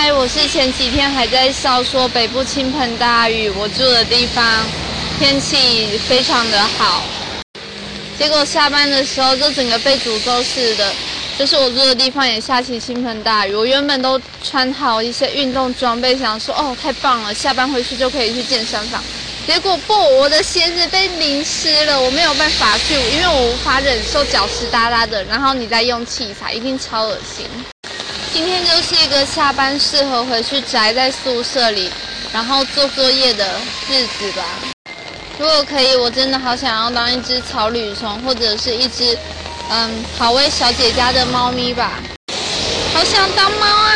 嗨，我是前几天还在笑说北部倾盆大雨，我住的地方天气非常的好，结果下班的时候就整个被诅咒似的，就是我住的地方也下起倾盆大雨。我原本都穿好一些运动装备，想说哦太棒了，下班回去就可以去健身房。结果不，我的鞋子被淋湿了，我没有办法去，因为我无法忍受脚湿哒哒的。然后你再用器材，一定超恶心。今天就是一个下班适合回去宅在宿舍里，然后做作业的日子吧。如果可以，我真的好想要当一只草履虫，或者是一只嗯好味小姐家的猫咪吧。好想当猫！